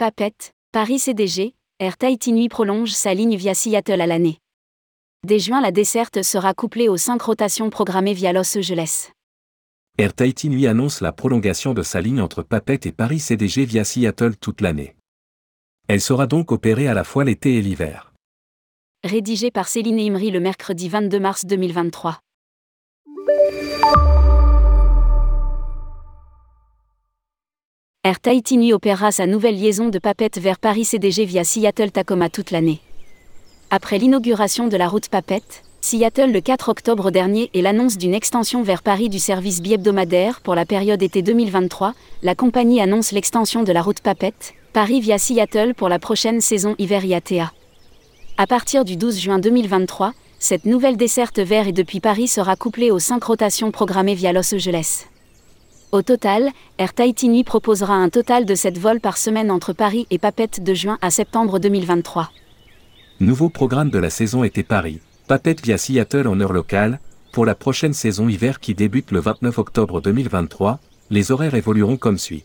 Papette, Paris CDG, Air Tahiti Nuit prolonge sa ligne via Seattle à l'année. Dès juin, la desserte sera couplée aux 5 rotations programmées via Los Angeles. Air Tahiti Nuit annonce la prolongation de sa ligne entre Papette et Paris CDG via Seattle toute l'année. Elle sera donc opérée à la fois l'été et l'hiver. Rédigé par Céline Imri le mercredi 22 mars 2023. Air Tahiti Nuit opérera sa nouvelle liaison de Papette vers Paris CDG via Seattle-Tacoma toute l'année. Après l'inauguration de la route Papette, Seattle le 4 octobre dernier et l'annonce d'une extension vers Paris du service bi-hebdomadaire pour la période été 2023, la compagnie annonce l'extension de la route Papette, Paris via Seattle pour la prochaine saison hiver IATA. À partir du 12 juin 2023, cette nouvelle desserte vers et depuis Paris sera couplée aux 5 rotations programmées via Los Angeles. Au total, Air Tahiti proposera un total de 7 vols par semaine entre Paris et Papette de juin à septembre 2023. Nouveau programme de la saison été Paris, Papette via Seattle en heure locale, pour la prochaine saison hiver qui débute le 29 octobre 2023, les horaires évolueront comme suit.